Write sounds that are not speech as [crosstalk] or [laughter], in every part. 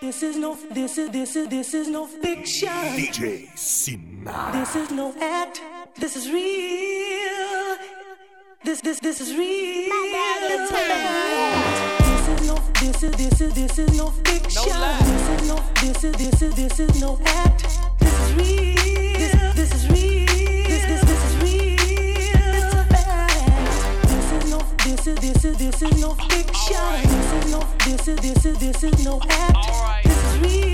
This is no, this is, this is, this is no fiction. DJ Cinara. This is no act. This is real. This, this, this is real. This is no, this is, this is, this is no fiction. This is no, this is, this is, this is no act. This is real. This is, this is, this is no fiction. This is no, this is, this is, this is no act. This is real.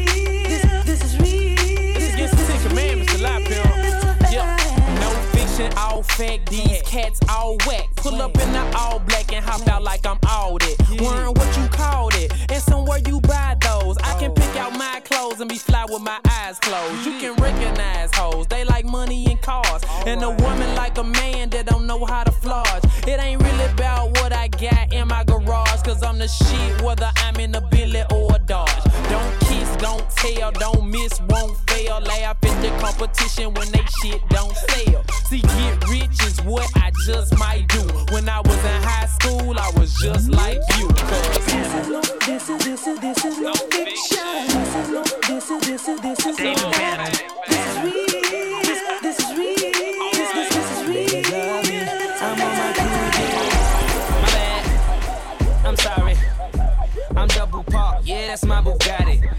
Fiction, all fact. These cats all whack. Pull up in the all black and hop out like I'm all that. Wearing what you called it, and somewhere you buy those. I can pick out my clothes and be fly with my eyes closed. You can recognize hoes, they like money and cars. And a woman like a man that don't know how to floss. It ain't really about what I got in my garage, cause I'm the shit, whether I'm in a Billy or a Dodge. Don't don't tell, don't miss, won't fail. Laugh at the competition when they shit don't sell. See, get rich is what I just might do. When I was in high school, I was just like you. Cause This is no, this is, this is, this is no fiction. This is no, this is, this is, this is no. This is real. This, is real. This, is real. I'm on my cool my bad. I'm sorry. I'm double park. Yeah, that's my Bugatti.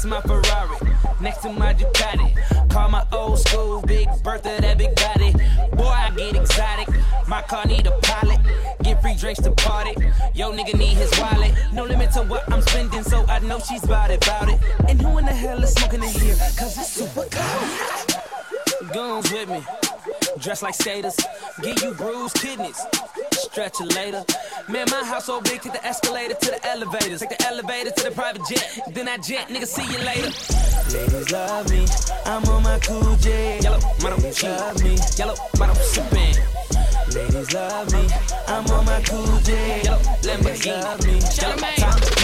That's my Ferrari. Next to my Ducati. Call my old school Big Bertha, that big body. Boy, I get exotic. My car need a pilot. Get free drinks to party. Yo, nigga need his wallet. No limit to what I'm spending, so I know she's about it, about it. And who in the hell is smoking in here? Cause it's super cold. Guns with me. Dress like skaters, Get you bruised kidneys. Stretch it later. Man, my house so big, take the escalator to the elevators. Take the elevator to the private jet. Then I jet, nigga, see you later. Ladies love me. I'm on my cool J. Yellow, mano, Ladies love me. Yellow, mano, sippin'. Ladies love me. I'm on my cool J. Yellow, Lamborghini. love me. Charlamagne,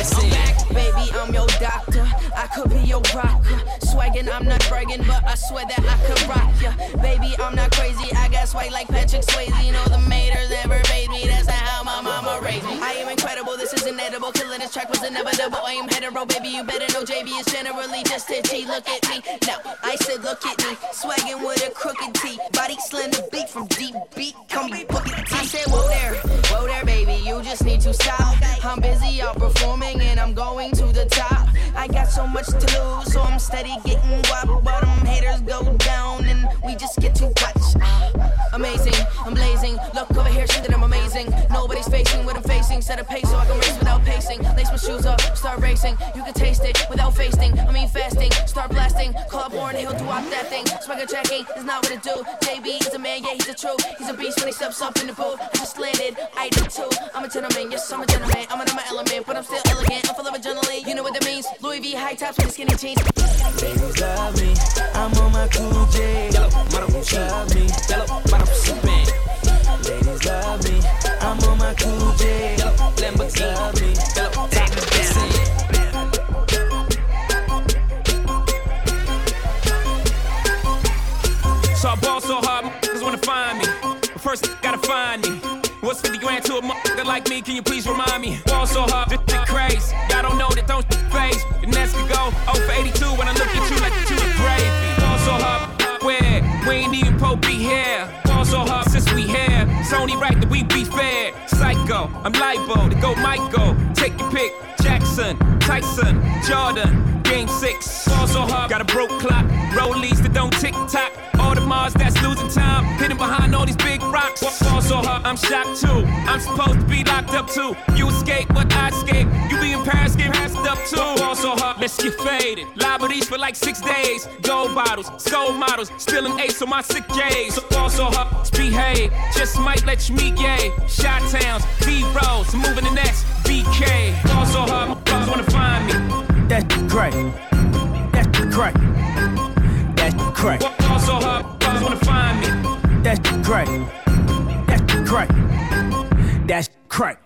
Baby, I'm your doctor. I could be your rocker. Swaggin', I'm not bragging, but I swear that I could rock ya. Baby, I'm not crazy. I got swag like Patrick Swayze. You know the haters never made me. That's not how my mama raised me. I am incredible. This is inedible. Killing this track was inevitable. I am hetero, baby. You better know JB is generally just itchy. Look at me. No, I said look at me. Swaggin' with a crooked T. Body slender beat from deep beat. Come be booking T. I said whoa there, whoa there, baby. You just need to stop. I'm busy out performing and I'm going to the top. I got so much to lose, so I'm steady getting. But them haters go down and we just get to watch. Ah, amazing, I'm blazing. Look over here, see that I'm amazing. Nobody's facing what I'm facing. Set a pace so I can race without pacing. Lace my shoes up, start racing. You can taste it without fasting. I mean fasting, start blasting. Call up he'll do off that thing. Swagger checking is not what it do. JB is a man, yeah, he's a true. He's a beast when he steps up in the booth. I just landed, I did too. I'm a gentleman, yes, I'm a gentleman. I'm in my element, but I'm still elegant. I'm full of adrenaline, you know what that means. Louis V high tops with skinny jeans. Ladies love me. I'm on my cool J. Yellow, Ladies love me. Yellow, mano, sippin'. Ladies love me. I'm on my cool J. Yellow, Lamborghini. me. Yellow, take the listen. So I ball so hard, motherfuckers wanna find me. But first, gotta find me. What's 50 grand to a motherfucker like me? Can you please remind me? Ball so hard, this shit crazy. Y'all don't know that don't phase. The next could go 0 for 82 when I look at you like you a gravy. Ball so hard, where? We ain't even Pope be here. Ball so hard since we here. It's only right that we be fair. Psycho, I'm libo to go Michael. Take your pick. Jackson, Tyson, Jordan, Game six. Ball so hard, got a broke clock. Rollies that don't tick tock. The Mars that's losing time. Hidden behind all these big rocks. Ball so hard, I'm shocked too. I'm supposed to be locked up too. You escape, but I escape. You be in Paris, get passed up too. Ball so hard, let's get faded. Liberties for like six days. Gold bottles, soul models, still an ace on my sick days. So ball so hard, behave. Just might let you meet gay. Shot towns, B rolls, moving the next BK. Ball so hard, motherfuckers wanna find me. That's the crack. That's So hard, wanna find me. That's crack. That's crack. That's crack.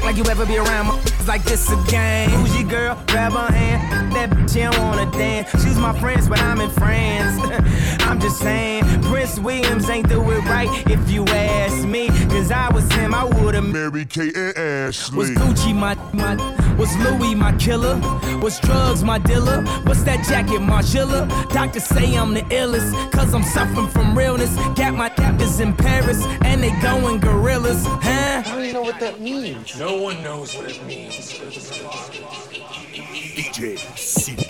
Act like you ever be around my [laughs] like this a game. Who's your girl? Grab her hand. That bitch, she don't wanna dance. She's my friends, but I'm in France. [laughs] I'm just saying, Prince Williams ain't do it right if you ask me. Cause I was him, I would've Mary Kate and Ashley. was Gucci my, my was Louis my killer? Was drugs my dealer? What's that jacket, Margiela? Doctors say I'm the illest, cause I'm suffering from realness. Got my captors in Paris, and they going gorillas, huh? I don't even know what that means. No one knows what it means. DJ Cinara.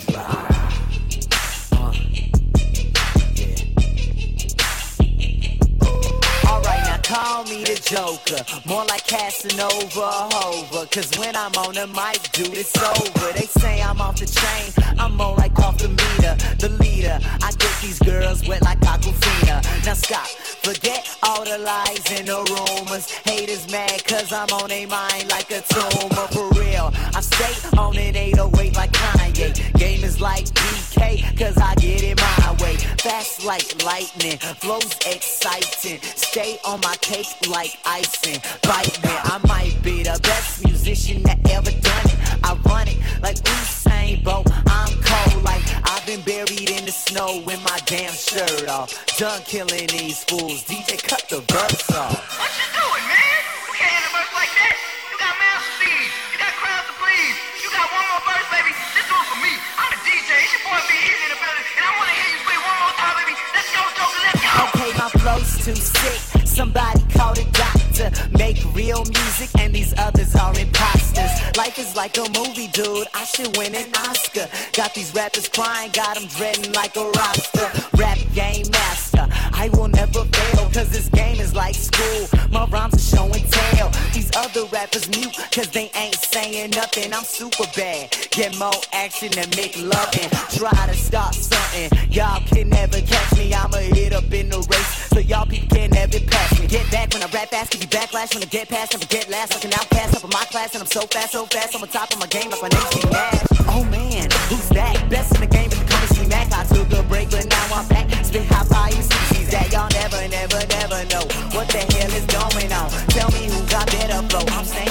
Call me the Joker. More like Casanova Hova. Cause when I'm on the mic, dude, it's over. They say I'm off the chain. I'm more like off the meter. The leader. I get these girls wet like Aquafina. Now stop. Forget all the lies and the rumors. Haters mad cause I'm on their mind like a tumor. For real. I stay on it 808 like Kanye. Game is like BK cause I get it my way. Fast like lightning. Flows exciting. Stay on my cake like icing. Bite me. I might be the best musician that ever done it. I run it like Usain Bolt. I'm cold like I've been buried in the snow with my damn shirt off. Done killing these fools. DJ, cut the verse off. What you doing, man? Somebody call the doctor. Make real music, and these others are imposters. Life is like a movie, dude. I should win an Oscar. Got these rappers crying, got them dreading like a roster. Rap game master. I will never fail, cause this game is like school. My rhymes are show and tell. These other rappers mute, cause they ain't saying nothing. I'm super bad. Get more action than make loving. Try to start something. Y'all can never you backlash when I get past, never get last. Like an outcast up in my class, and I'm so fast, so fast. I'm on top of my game, like my name's King. Oh man, who's that? Best in the game, but come and see Mac. I took a break, but now I'm back. Spit high fire, CC's that y'all never, never, never know what the hell is going on. Tell me who got better flow. I'm staying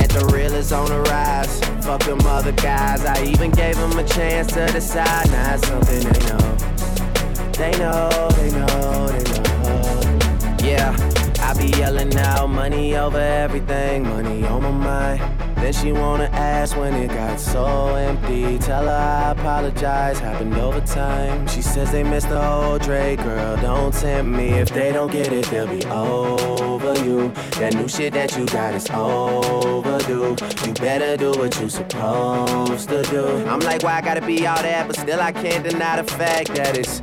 That the real is on the rise. Fuck them other guys. I even gave them a chance to decide. Now it's something they know. They know, they know, they know. Yeah, I be yelling out money over everything, money on my mind. Then she wanna ask when it got so empty. Tell her I apologize, happened over time. She says they missed the whole Dre, girl. Don't tempt me. If they don't get it, they'll be over you. That new shit that you got is overdue. You better do what you supposed to do. I'm like, why I gotta be all that? But still, I can't deny the fact that it's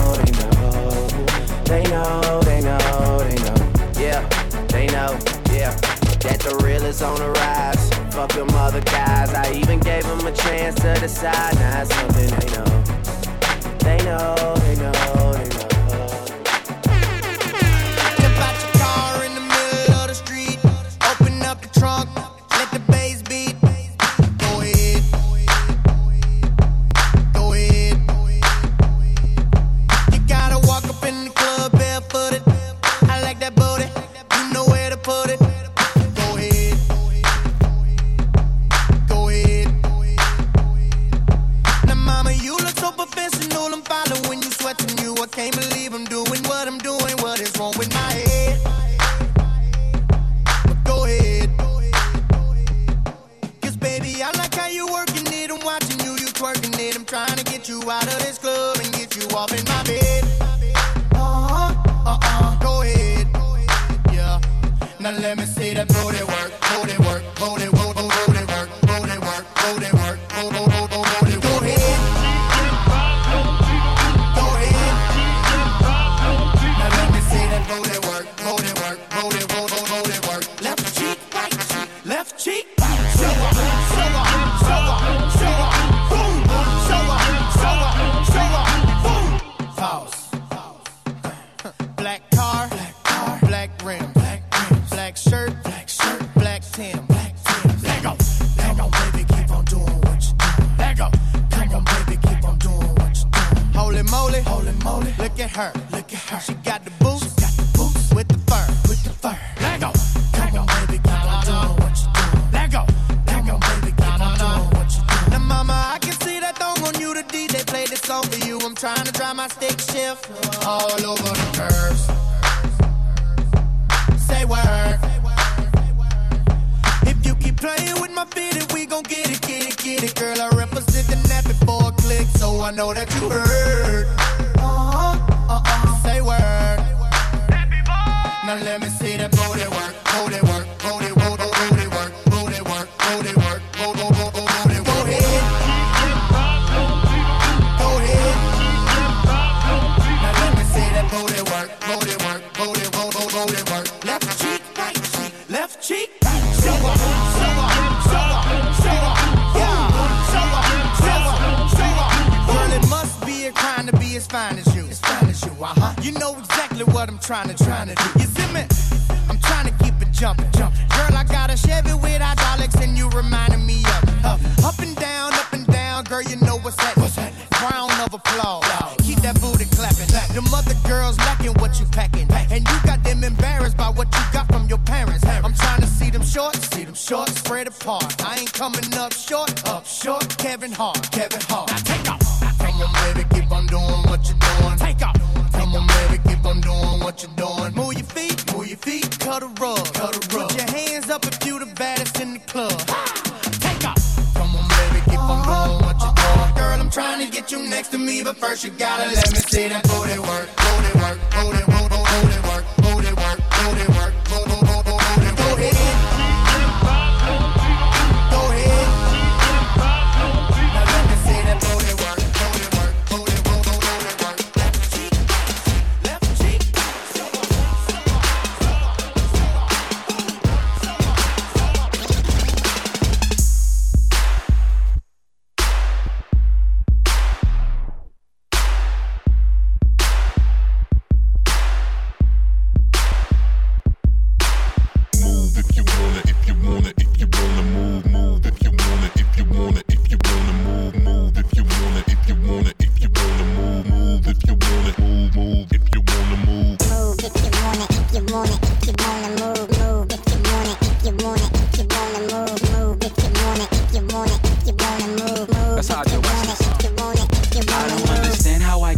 They know, they know, they know. Yeah, they know, yeah. That the real is on the rise. Fuck them other guys. I even gave them a chance to decide. Now nah, something they know. They know, they know. shirt. Short, see them short spread apart. I ain't coming up short, up short. Kevin Hart, Kevin Hart. Now take off. Come on, baby, keep on doing what you're doing. Take off. Come on, baby, keep on doing what you're doing. Move your feet, move your feet, cut a rug, cut a rug. Put your hands up if you the baddest in the club. Take off. Come on, baby, keep on doing what you're uh-huh. doing. Girl, I'm trying to get you next to me, but first you gotta let me see that booty work.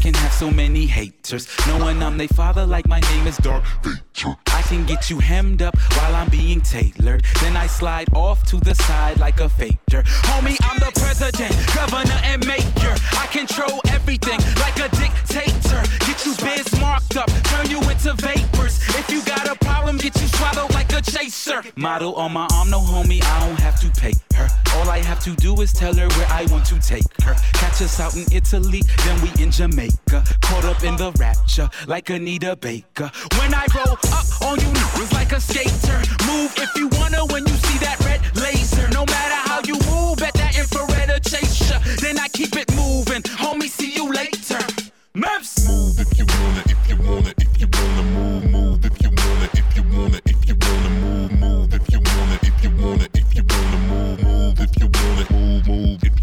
can have so many haters. Knowing I'm their father, like my name is Dark Nature can get you hemmed up while I'm being tailored. Then I slide off to the side like a faker. Homie, I'm the president, governor, and maker. I control everything like a dictator. Get you biz marked up, turn you into vapors. If you got a problem, get you swallowed like a chaser. Model on my arm, no homie, I don't have to pay her. All I have to do is tell her where I want to take her. Catch us out in Italy, then we in Jamaica. Caught up in the rapture like Anita Baker. When I roll up on on you was like a skater. Move if you wanna when you see that red laser. No matter how you move, at that infrared will chase ya. Then I keep it moving. Homie, see you later. Memphis. Move if you wanna, if you wanna, if you wanna move, move if you wanna, if you wanna, if you wanna move, move if you wanna, if you wanna, if you wanna move, move if you wanna, move, move if you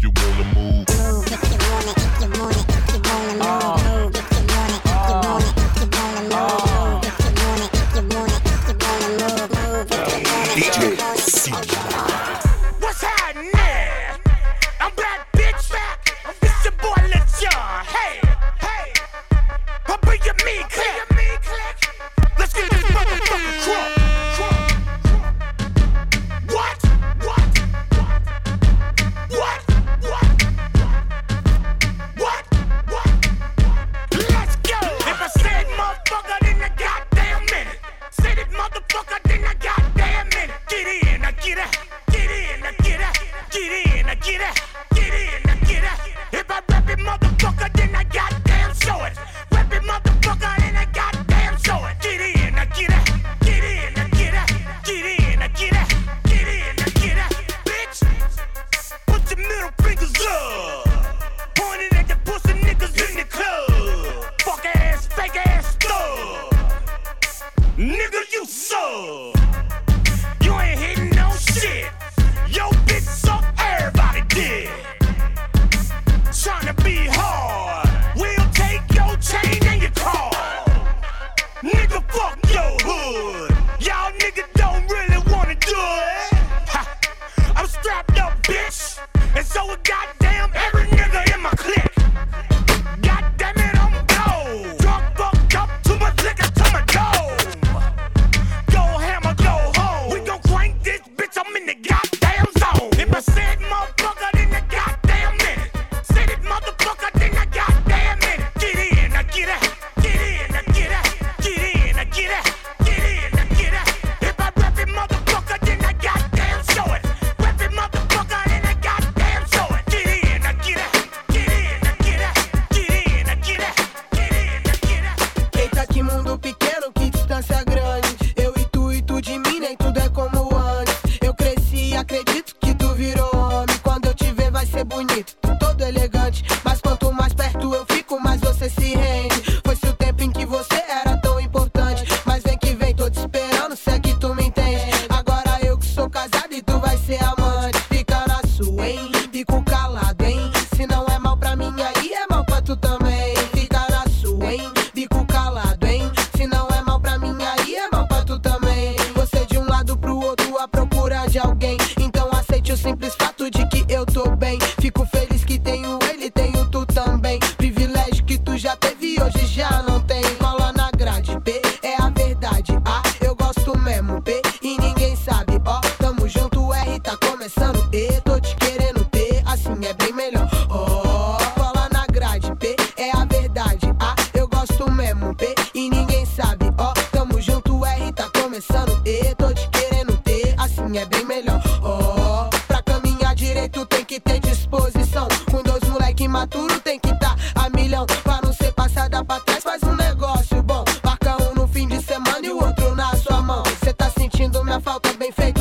Sentindo minha falta bem feito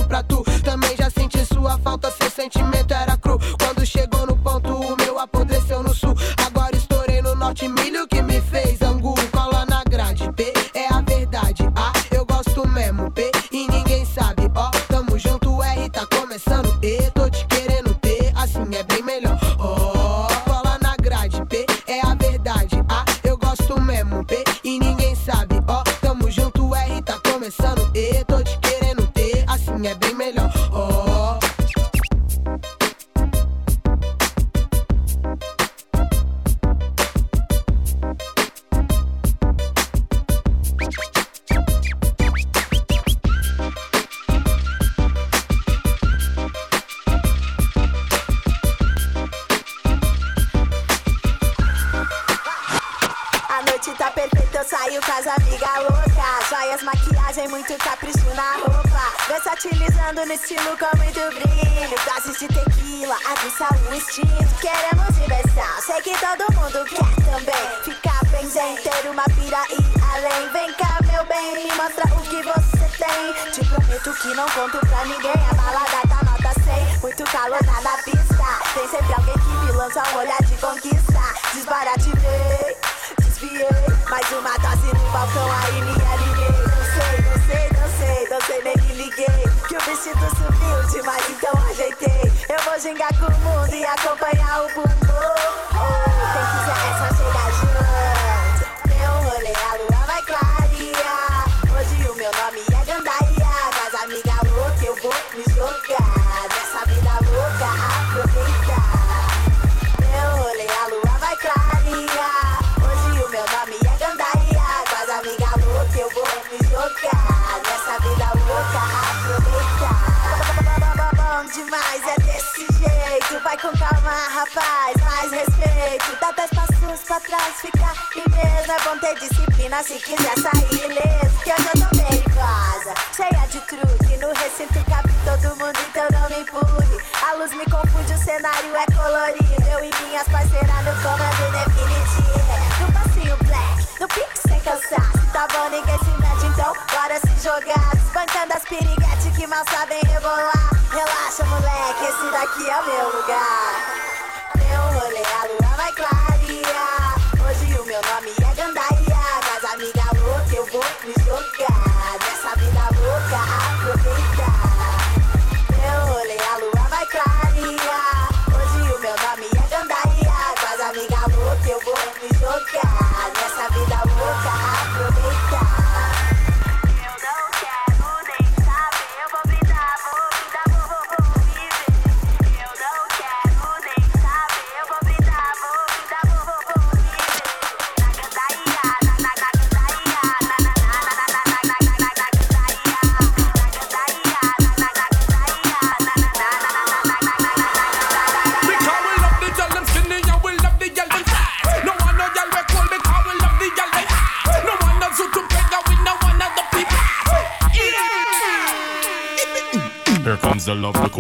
gingar com o mundo e acompanhar o bumbum. Rapaz, mais respeito. Dá dez passos pra trás, fica em mesmo. É bom ter disciplina se quiser sair ileso. Que hoje eu tô perigosa, cheia de truque. No recinto cabe todo mundo, então não me empurre. A luz me confunde, o cenário é colorido. Eu e minhas parceiras no comando definitivo. No passinho black, no pique sem cansaço. Tá bom, ninguém se mete, então bora se jogar. Desbancando as piriguetes que mal sabem rebolar. Relaxa, moleque, esse daqui é o meu lugar. que la luna va a.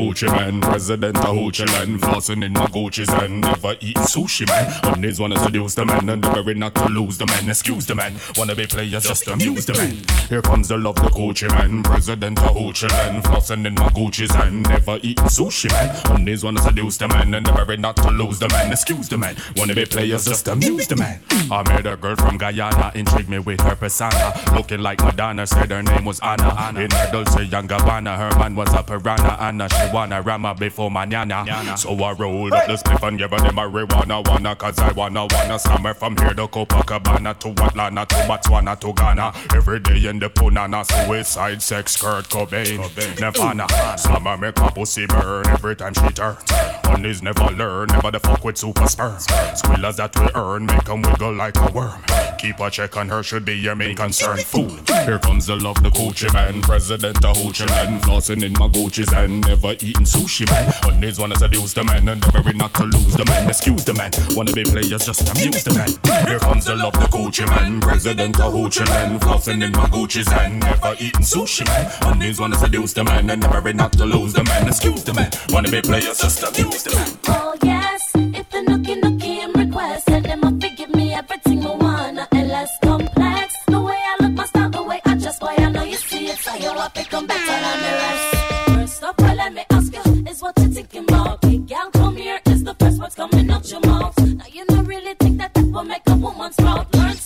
Gucci man, president of Hoochie land, flossing in my Gucci's and never eating sushi man. Honeys wanna seduce the man and very not to lose the man. Excuse the man, wanna be players just amuse the man. Here comes the love, the Gucci man, president of Hoochie land, flossing in my Gucci's and never eating sushi man. Honeys wanna seduce the man and very not to lose the man. Excuse the man, wanna be players just amuse the man. I met a girl from Guyana, intrigued me with her persona, looking like Madonna. Said her name was Anna. Anna. In her Dolce and Gabbana, her man was a piranha, Anna, she wanna rama before manana. So I rolled up the spliff and gave her the marijuana, wanna, cause I wanna, wanna slam her from here to Copacabana to Atlanta to Botswana to Ghana. Every day in the punana, suicide, sex, Kurt Cobain, Nirvana. Slam her, make her pussy burn every time she turns. Honeys never learn, never the fuck with super sperm. Squillers that we earn, make 'em wiggle like a worm. Keep a check on her, should be your main concern. Fool. Here comes the love, the Gucci man, president of Hoochie land, flossing in my Gucci's and never eating sushi man. Honeys wanna seduce the man and never not to lose the man. Excuse the man, wanna be players just amuse the man. Here comes the love, the Gucci man, president of Hoochie land, flossing in my Gucci's and never eating sushi man. Honeys wanna seduce the man and never not to lose the man. Excuse the man, wanna be players just amuse the man. What you thinking about? Big gal, come here, is the first words coming out your mouth. Now you don't really think that that will make a woman proud. Learn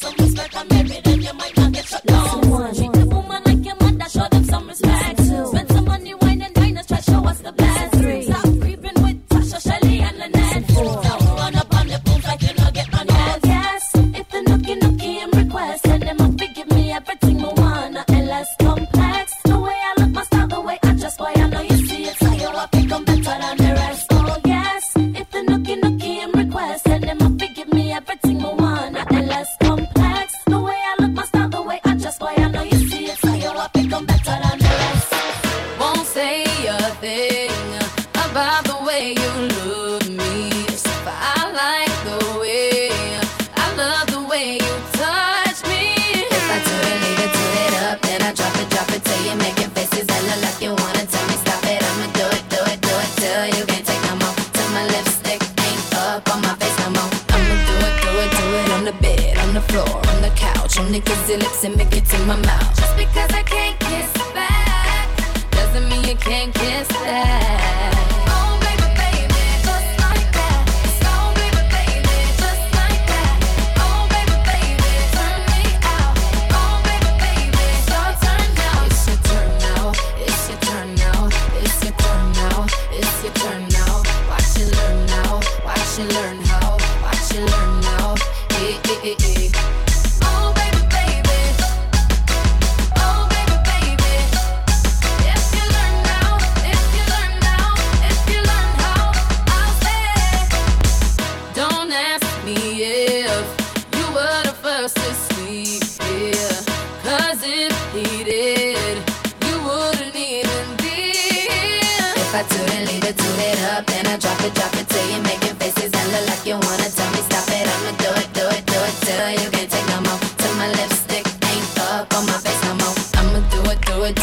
kissy lips and make it in my mouth. Just because I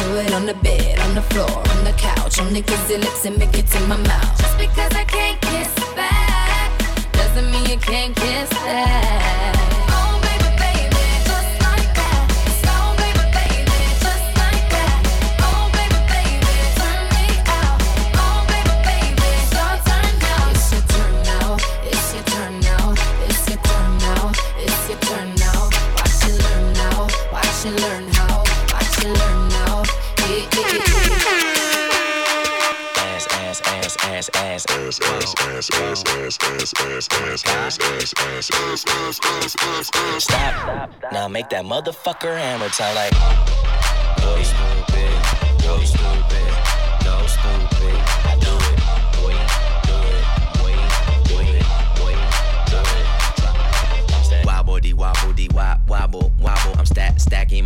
do it, on the bed, on the floor, on the couch, on the kissy lips and make it in my mouth. Just because I can't kiss back doesn't mean you can't kiss that. Stop. Now make that motherfucker hammer time like. Stupid. Stupid.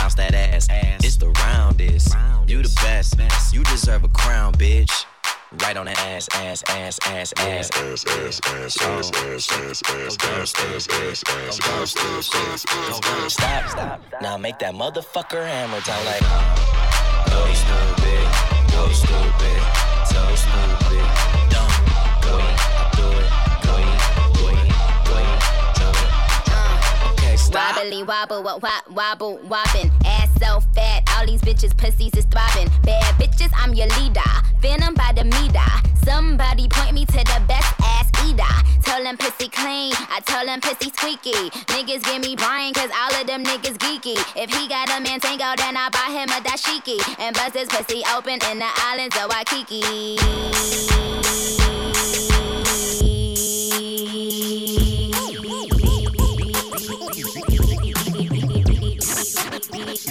bounce that ass. Ass. It's the roundest. You the best. You deserve a crown, bitch. Right on that ass, ass, ass, ass, ass, ass, ass, ass, ass, ass, ass, ass, ass, ass, ass, ass, ass, ass, ass, ass. Stop, stop. Now make that motherfucker hammer time like. Go stupid, go stupid, so stupid, Wobbly wobble, wop, wop, wobble, wobbin'. Ass so fat, all these bitches pussies is throbbin'. Bad bitches, I'm your leader. Venom by the meter. Somebody point me to the best ass eater. Tell them pussy clean, I tell them pussy squeaky. Niggas give me Brian, cause all of them niggas geeky. If he got a man tango, then I buy him a dashiki. And bust his pussy open in the islands of Yeah.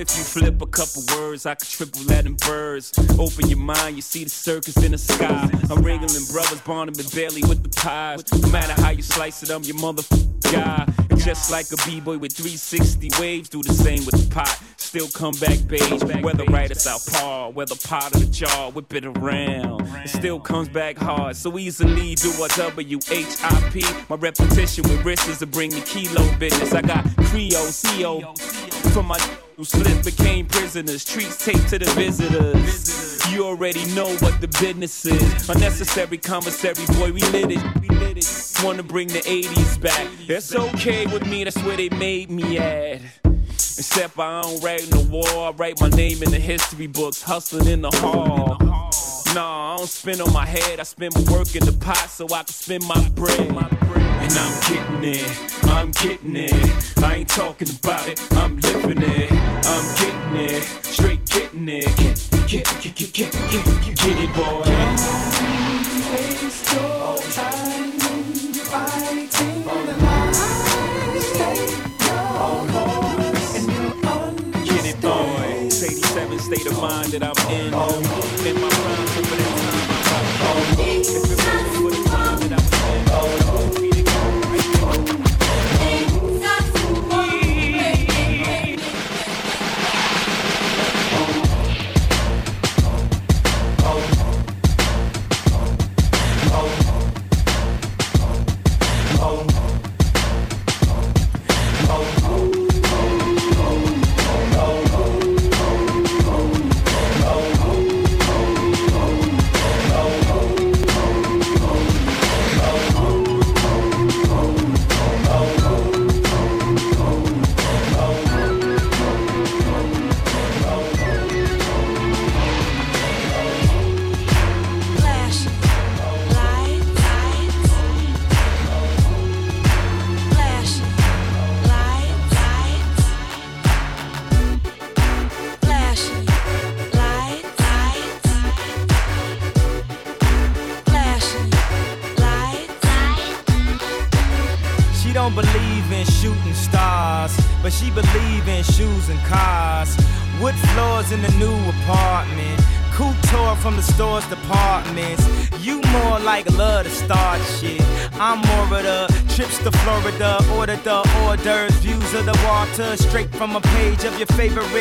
if you flip a couple words? I could triple that in birds. Open your mind, you see the circus in the sky. I'm wrangling brothers, Barnum and Bailey with the pies. No matter how you slice it, I'm your motherfucking guy. Just like a b-boy with 360 waves, do the same with the pot. Still come back beige, whether right or south par, whether pot or the jar, whip it around. It still comes back hard, so easily do a W-H-I-P. My repetition with wrists to bring the kilo business. I got Creole, CO, for my who slip became prisoners. Treats taped to the visitors. You already know what the business is. Unnecessary commissary, boy, we lit it. We lit it. Wanna bring the 80s back. That's okay with me, that's where they made me at. Except I don't write the war, I write my name in the history books, hustling in the hall. Nah, I don't spin on my head, I spend my work in the pot so I can spend my bread. And and I'm getting it. I'm getting it. I ain't talking about it, I'm living it. I'm getting it, straight getting it. Get, get, get, get, get, get, get, get it, boy. Waste your time fighting the lies. Stay your course and you're Get it, boy. 87 state of mind that I'm in. Oh, in my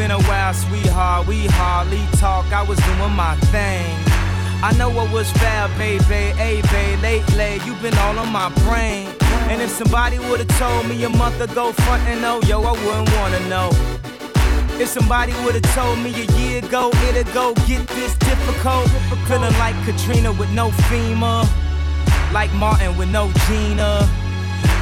Been a while, sweetheart. We hardly talk. I was doing my thing. I know what was foul, baby. Hey, babe, lately you've been all on my brain. And if somebody would've told me a month ago, front and oh, no, yo, I wouldn't wanna know. If somebody would've told me a year ago, it'd go get this difficult. Feeling like Katrina with no FEMA. Like Martin with no Gina.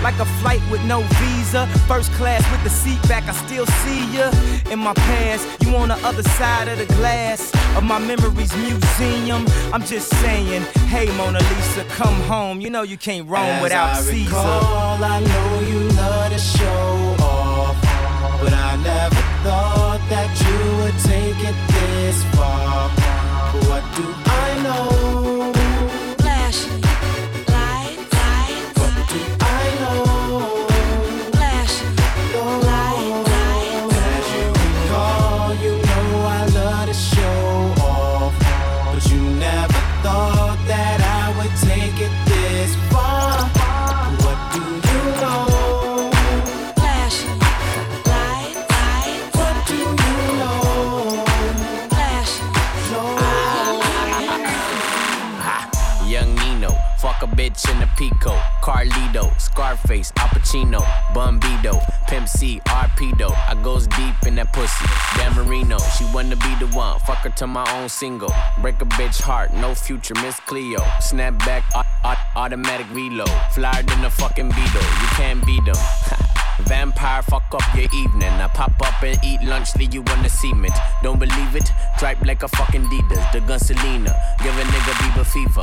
Like a flight with no visa. First class with the seat back, I still see ya. In my past, you on the other side of the glass of my memories museum. I'm just saying, hey Mona Lisa, come home. You know you can't roam As without I Caesar. recall, I know you love to show to my own single. Break a bitch heart, no future, Miss Cleo. Snap back, au- au- automatic reload. Flyer than a fucking Beetle, you can't beat them. [laughs] Vampire, fuck up your evening. I pop up and eat lunch, leave you on the cement. Don't believe it? Dripe like a fucking Adidas. The gun Selena, give a nigga Bieber fever.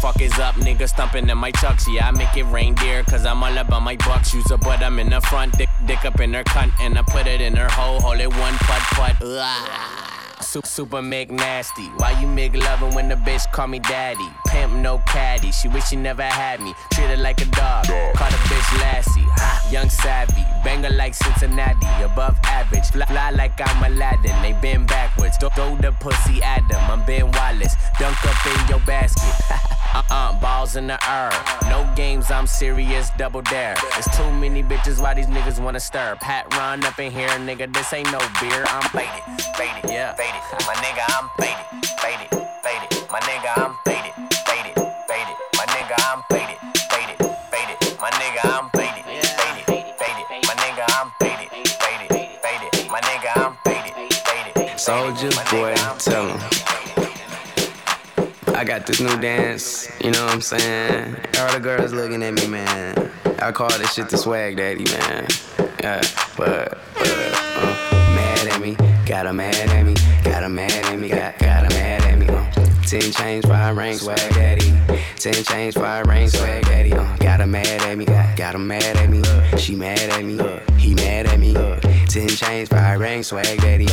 fuck. Is up, nigga stumping in my chucks. Yeah, I make it reindeer, cause I'm all about my bucks. Use a butt, I'm in the front, dick, dick up in her cunt, and I put it in her hole, hold it one putt putt. Ugh. Su- Super Mick nasty. Why you Mick loving when the bitch call me daddy? Pimp no caddy. She wish she never had me. Treat her like a dog. Call the bitch Lassie. Ha, Young savvy. Banger like Cincinnati. Above average. Fly, fly like I'm Aladdin. They bend backwards. Throw, throw the pussy at them. I'm Ben Wallace. Dunk up in your basket. [laughs] Uh-uh, balls in the air. No games, I'm serious, double dare. There's too many bitches, why these niggas wanna stir? Pat run up in here, nigga, this ain't no beer. I'm faded, faded, yeah, faded. My nigga, I'm faded, faded, faded. My nigga, I'm Soulja Boy, tell him. I got this new dance, you know what I'm saying? All the girls looking at me, man. I call this shit the swag daddy, man. Yeah, but, but uh, mad at me, got a mad at me, got a mad at me, got, got a mad at me. Uh, Ten chains, five rings, swag daddy. Ten chains, five rings, swag daddy. Uh, got a mad at me, got, got a mad at me. She mad at me, he mad at me. Ten chains, five rings, swag daddy.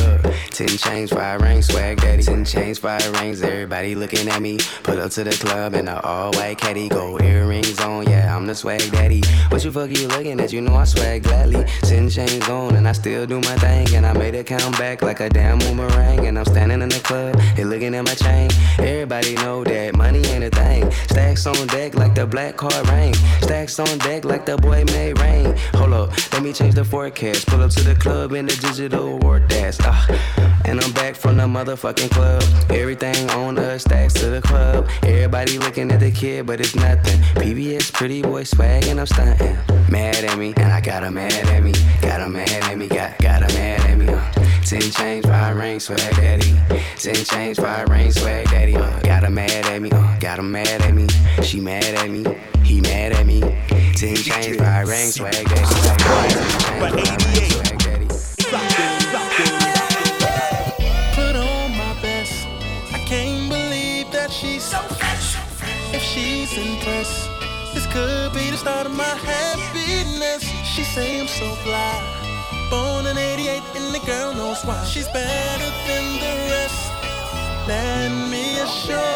Ten chains, five rings, swag daddy. Ten chains, five rings, everybody looking at me. Pull up to the club in a all white caddy. Gold earrings on, yeah, I'm the swag daddy. What you fuck you looking at? You know I swag gladly. Ten chains on, and I still do my thing. And I made it count back like a damn boomerang. And I'm standing in the club, and looking at my chain. Everybody know that money ain't a thing. Stacks on deck like the black car rain. Stacks on deck like the boy made rain. Hold up, let me change the forecast. Pull up to the club in the digital award dash. Ah, and I'm back from the motherfucking club. Everything on us, stacks to the club. Everybody looking at the kid, but it's nothing. PBS, pretty boy swag, and I'm stunting. Mad at me, and I got a mad at me. Got a mad at me, got, got a mad at me. Uh. Ten chains, five rings, swag daddy. Ten chains, five rings, swag daddy. Uh. Got a mad at me, uh. got a mad at me. She mad at me, he mad at me. Ten chains, five rings, swag daddy. Swag daddy. But 88. She's impressed, this could be the start of my happiness. She say I'm so fly. Born in 88 and the girl knows why. She's better than the rest. Let me assure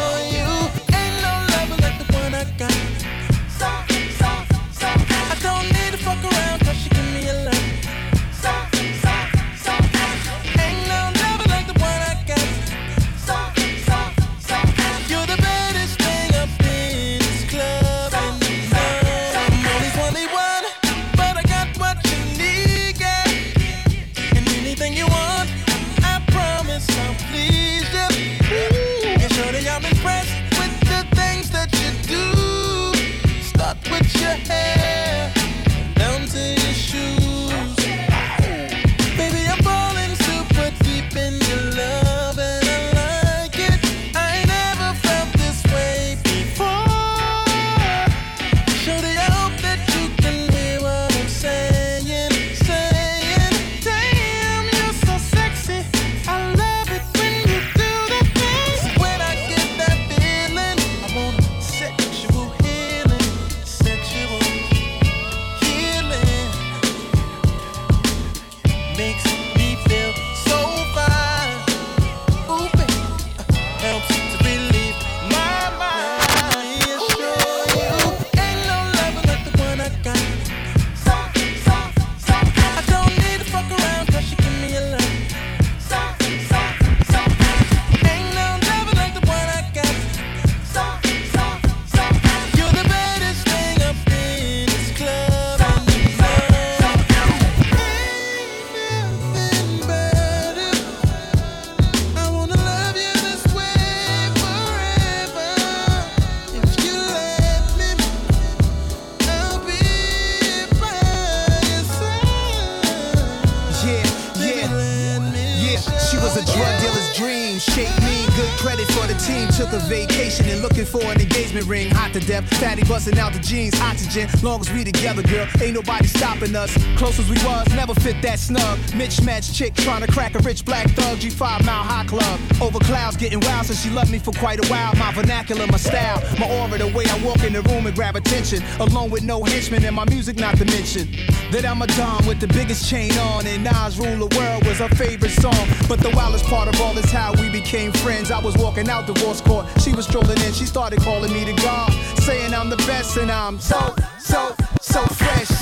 to death, fatty busting out the jeans, oxygen. Long as we together, girl, ain't nobody stopping us. Close as we was, never fit that snug. Mitch match chick trying to crack a rich black thug. G5 Mile High Club. Over clouds getting wild since she loved me for quite a while. My vernacular, my style, my aura, the way I walk in the room and grab attention. Alone with no henchmen and my music not to mention. That I'm a Don with the biggest chain on and Nas Rule the World was her favorite song. But the wildest part of all is how we became friends. I was walking out divorce court, she was strolling in, she started calling me the God, saying I'm the best and I'm so, so, so fresh.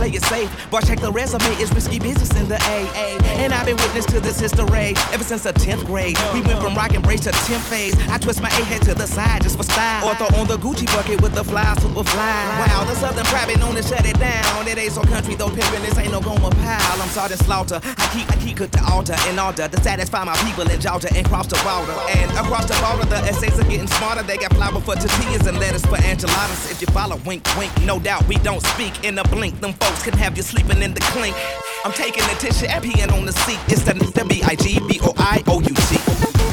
Play it safe. But check the resume, it's risky business in the AA. And I've been witness to this history ever since the 10th grade. We went from rock and brace to 10th phase. I twist my A head to the side just for style. Or throw on the Gucci bucket with the fly, super fly. Wow, the Southern private known to shut it down. It ain't so country though, pimpin', this ain't no Gomer Pyle. I'm Sergeant Slaughter. I keep, I keep cook the altar in order to satisfy my people in Georgia and cross the border. And across the border, the essays are getting smarter. They got flour for tortillas and lettuce for enchiladas. If you follow, wink, wink, no doubt we don't speak in a blink. Them folks can have you sleeping in the clink. I'm taking the tissue and peeing on the seat. It's the, the B-I-G-B-O-I-O-U-T.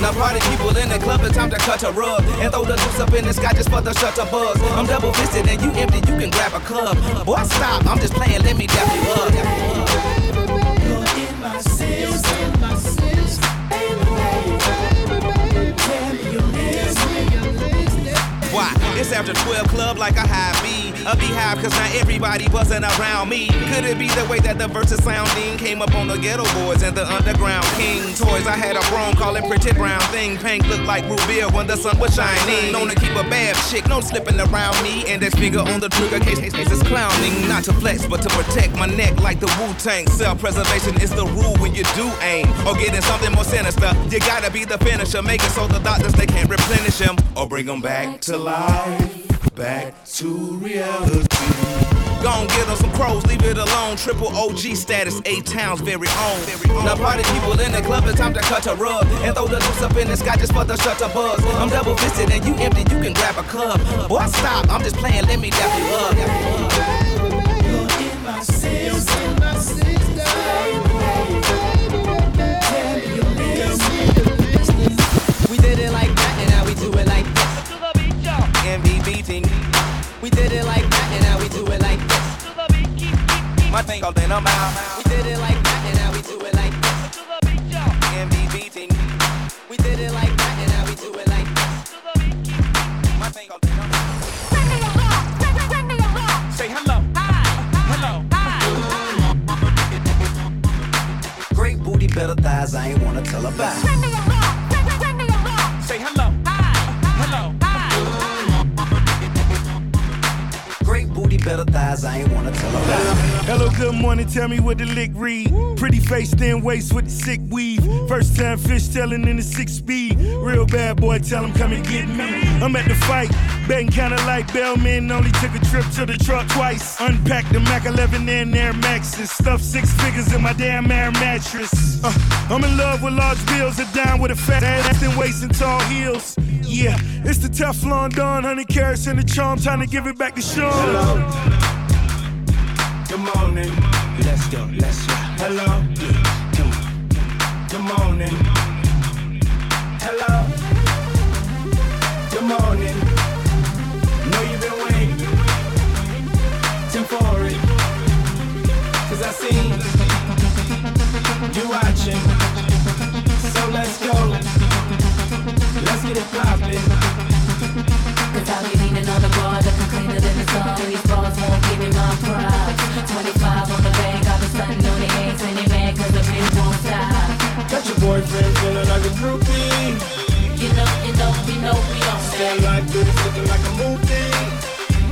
Now party people in the club, it's time to cut a rug And throw the loose up in the sky just for the shutter buzz I'm double fisted and you empty, you can grab a club Boy stop, I'm just playing, let me dap you up You're in my. Why? It's after 12 club like a high B. A beehive, cause not everybody wasn't around me. Could it be the way that the verses sounding came up on the Geto Boys and the underground king toys? I had a broom calling pretty brown thing. Pink looked like Rubia when the sun was shining. Known to keep a bad chick, no slipping around me. And that finger on the trigger case, case, case is clowning. Not to flex, but to protect my neck like the Wu Tang. Self preservation is the rule when you do aim. Or getting something more sinister. You gotta be the finisher. Make it so the doctors they can't replenish him. Or bring him back to life. Back to reality. Gon' get on some crows, leave it alone. Triple OG status, eight towns very own. Now party people in the club, it's time to cut a rug and throw the loose up in the sky just for the shutter buzz. I'm double fisted and you empty, you can grab a club. Boy, stop, I'm just playing, let me dap you up. You're in my system, my We My thing all in a mile. We did it like that and now we do it like this. MVP thing. We did it like that and now we do it like this. My thing all in a mile. Say hello. Hello. Great booty, better thighs, I ain't wanna tell about. Say better thighs, I ain't wanna tell about. Hello, good morning. Tell me what the lick read. Pretty face, thin waist with the sick weave. First time fish telling in the six speed. Real bad boy, tell him come and get me. I'm at the fight, betting kinda like Bellman. Only took a trip to the truck twice. Unpacked the Mac 11 and Air Maxes. Stuffed six figures in my damn air mattress. Uh, I'm in love with large bills, a dime with a fat ass and waist and tall heels. Yeah, it's the Teflon Don, honey carrots and the charm. Time to give it back to Sean. Hello. Good morning. Let's go, let's go. Hello. Good morning. Hello. Good morning. Dancing like this, looking like a mood.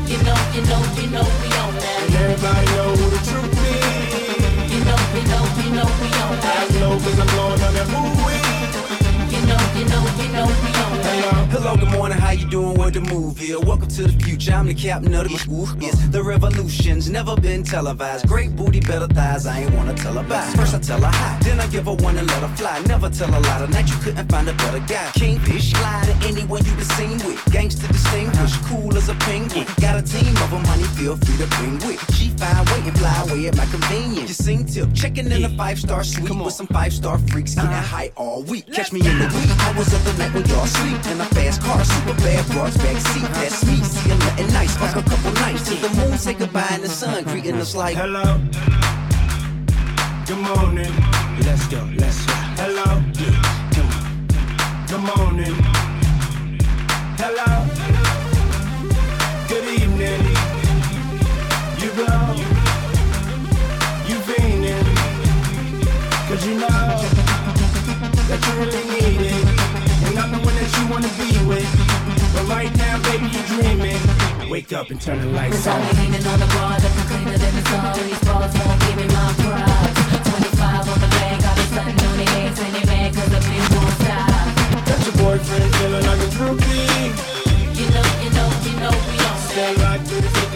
You know, you know, you know we on that. And everybody know who the truth is. You know, you know, you know we on that. I know 'cause I'm blowing on that mood You know, you know, you know we morning, how you doing? What the move is? Welcome to the future. I'm the captain of the school. It's the revolution's never been televised. Great booty, better thighs. I ain't wanna tell her bye. First I tell her hi, then I give her one and let her fly. Never tell a lie. Tonight you couldn't find a better guy. Kingfish, fly to anyone you been seen with. Gangster distinguished, cool as a penguin. Got a team of them, honey, feel free to bring with. She fine, wait and fly away at my convenience. You sing tip, checking in a five star suite with some five star freaks getting high all week. Catch me in the wee hours of the night when y'all sleep in a fast car, super bad broads back seat. That's me, see I'm nothing nice. Fuck a couple nights till the moon say goodbye and the sun greeting us like hello. Good morning. Let's go. Let's go. Hello. Come on. Good morning. Hello. Good evening. You go. You fiending. Cause you know that you really need it. You wanna be with. But right now, baby, you're dreaming. Wake up and turn the lights on. I'm hanging on the bar, looking cleaner than the sun. These balls won't give me my props. 25 on the bag, got me stunting on the eggs, and they mad cause the bitch won't stop. Got your boyfriend feeling like a groupie. You know, you know, you know we don't Stay right through the